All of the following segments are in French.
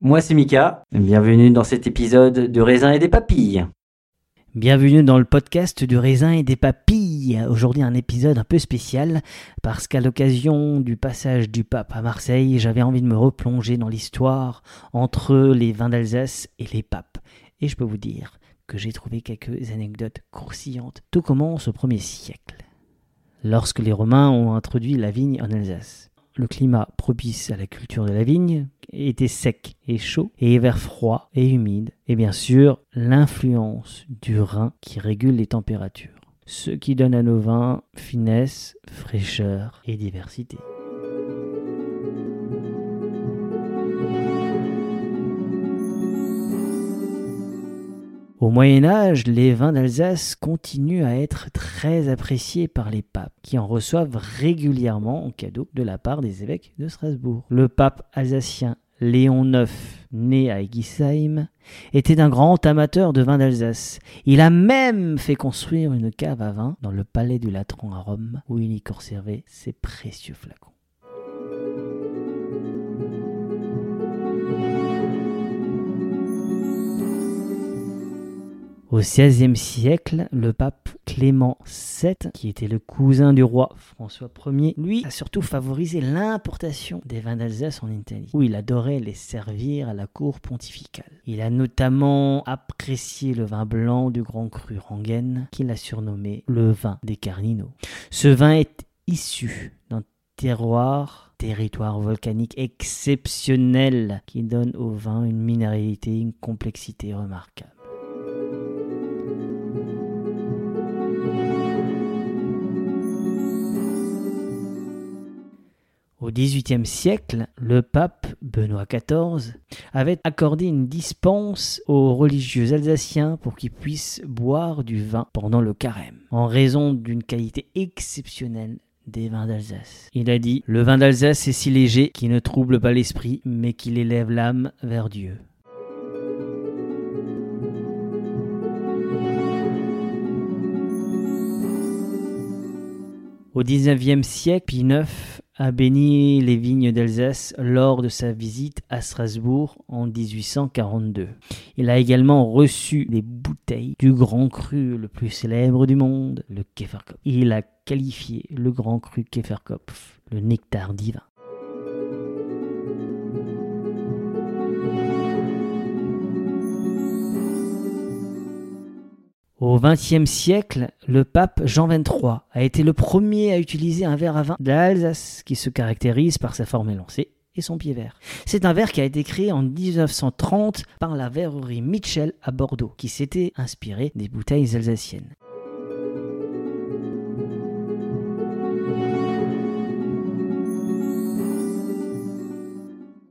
Moi c'est Mika, bienvenue dans cet épisode de raisin et des papilles. Bienvenue dans le podcast du raisin et des papilles. Aujourd'hui un épisode un peu spécial parce qu'à l'occasion du passage du pape à Marseille, j'avais envie de me replonger dans l'histoire entre les vins d'Alsace et les papes. Et je peux vous dire que j'ai trouvé quelques anecdotes croustillantes. Tout commence au 1er siècle, lorsque les Romains ont introduit la vigne en Alsace. Le climat propice à la culture de la vigne était sec et chaud, et hiver froid et humide, et bien sûr l'influence du Rhin qui régule les températures, ce qui donne à nos vins finesse, fraîcheur et diversité. Au Moyen Âge, les vins d'Alsace continuent à être très appréciés par les papes, qui en reçoivent régulièrement en cadeau de la part des évêques de Strasbourg. Le pape alsacien Léon IX, né à Egisheim, était un grand amateur de vins d'Alsace. Il a même fait construire une cave à vin dans le palais du Latran à Rome, où il y conservait ses précieux flacons. Au XVIe siècle, le pape Clément VII, qui était le cousin du roi François Ier, lui a surtout favorisé l'importation des vins d'Alsace en Italie, où il adorait les servir à la cour pontificale. Il a notamment apprécié le vin blanc du grand cru Rangen, qu'il a surnommé le vin des Carninos. Ce vin est issu d'un terroir, territoire volcanique exceptionnel, qui donne au vin une minéralité, une complexité remarquable. Au XVIIIe siècle, le pape Benoît XIV avait accordé une dispense aux religieux alsaciens pour qu'ils puissent boire du vin pendant le carême, en raison d'une qualité exceptionnelle des vins d'Alsace. Il a dit Le vin d'Alsace est si léger qu'il ne trouble pas l'esprit, mais qu'il élève l'âme vers Dieu. Au XIXe siècle, Pie IX a béni les vignes d'Alsace lors de sa visite à Strasbourg en 1842. Il a également reçu des bouteilles du grand cru le plus célèbre du monde, le Käferkopf. Il a qualifié le grand cru Käferkopf, le nectar divin. Au XXe siècle, le pape Jean XXIII a été le premier à utiliser un verre à vin d'Alsace qui se caractérise par sa forme élancée et son pied vert. C'est un verre qui a été créé en 1930 par la verrerie Mitchell à Bordeaux, qui s'était inspiré des bouteilles alsaciennes.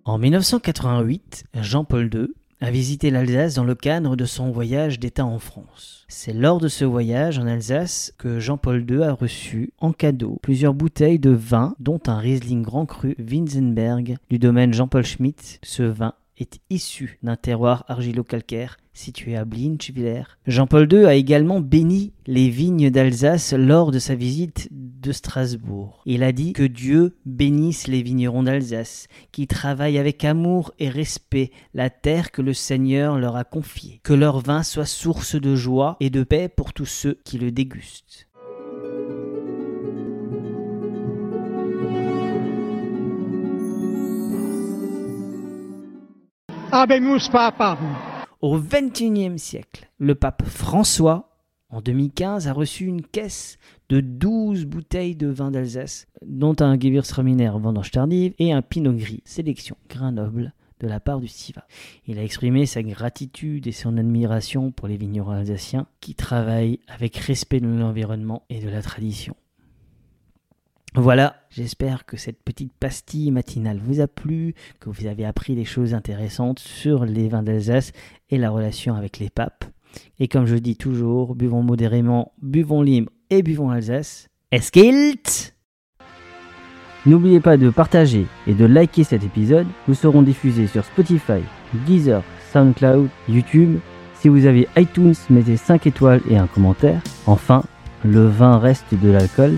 En 1988, Jean-Paul II a visité l'Alsace dans le cadre de son voyage d'État en France. C'est lors de ce voyage en Alsace que Jean-Paul II a reçu en cadeau plusieurs bouteilles de vin, dont un Riesling Grand Cru Winzenberg du domaine Jean-Paul Schmitt. Ce vin est issu d'un terroir argilo-calcaire situé à Blinchwiller. Jean-Paul II a également béni les vignes d'Alsace lors de sa visite de Strasbourg. Il a dit que Dieu bénisse les vignerons d'Alsace, qui travaillent avec amour et respect la terre que le Seigneur leur a confiée, que leur vin soit source de joie et de paix pour tous ceux qui le dégustent. Au XXIe siècle, le pape François, en 2015, a reçu une caisse de 12 bouteilles de vin d'Alsace, dont un Gewürztraminer vendange tardive et un Pinot Gris, sélection grain noble de la part du Siva. Il a exprimé sa gratitude et son admiration pour les vignerons alsaciens qui travaillent avec respect de l'environnement et de la tradition. Voilà, j'espère que cette petite pastille matinale vous a plu, que vous avez appris des choses intéressantes sur les vins d'Alsace et la relation avec les papes. Et comme je dis toujours, buvons modérément, buvons libre et buvons Alsace. Eskilt N'oubliez pas de partager et de liker cet épisode. Nous serons diffusés sur Spotify, Deezer, SoundCloud, YouTube. Si vous avez iTunes, mettez 5 étoiles et un commentaire. Enfin, le vin reste de l'alcool.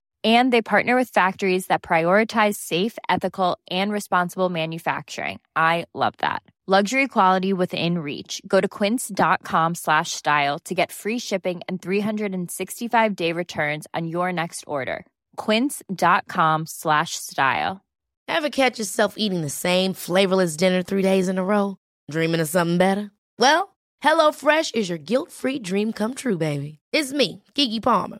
And they partner with factories that prioritize safe, ethical, and responsible manufacturing. I love that. Luxury quality within reach. Go to quince.com slash style to get free shipping and 365 day returns on your next order. Quince.com slash style. Ever catch yourself eating the same flavorless dinner three days in a row? Dreaming of something better? Well, hello fresh is your guilt free dream come true, baby. It's me, Kiki Palmer.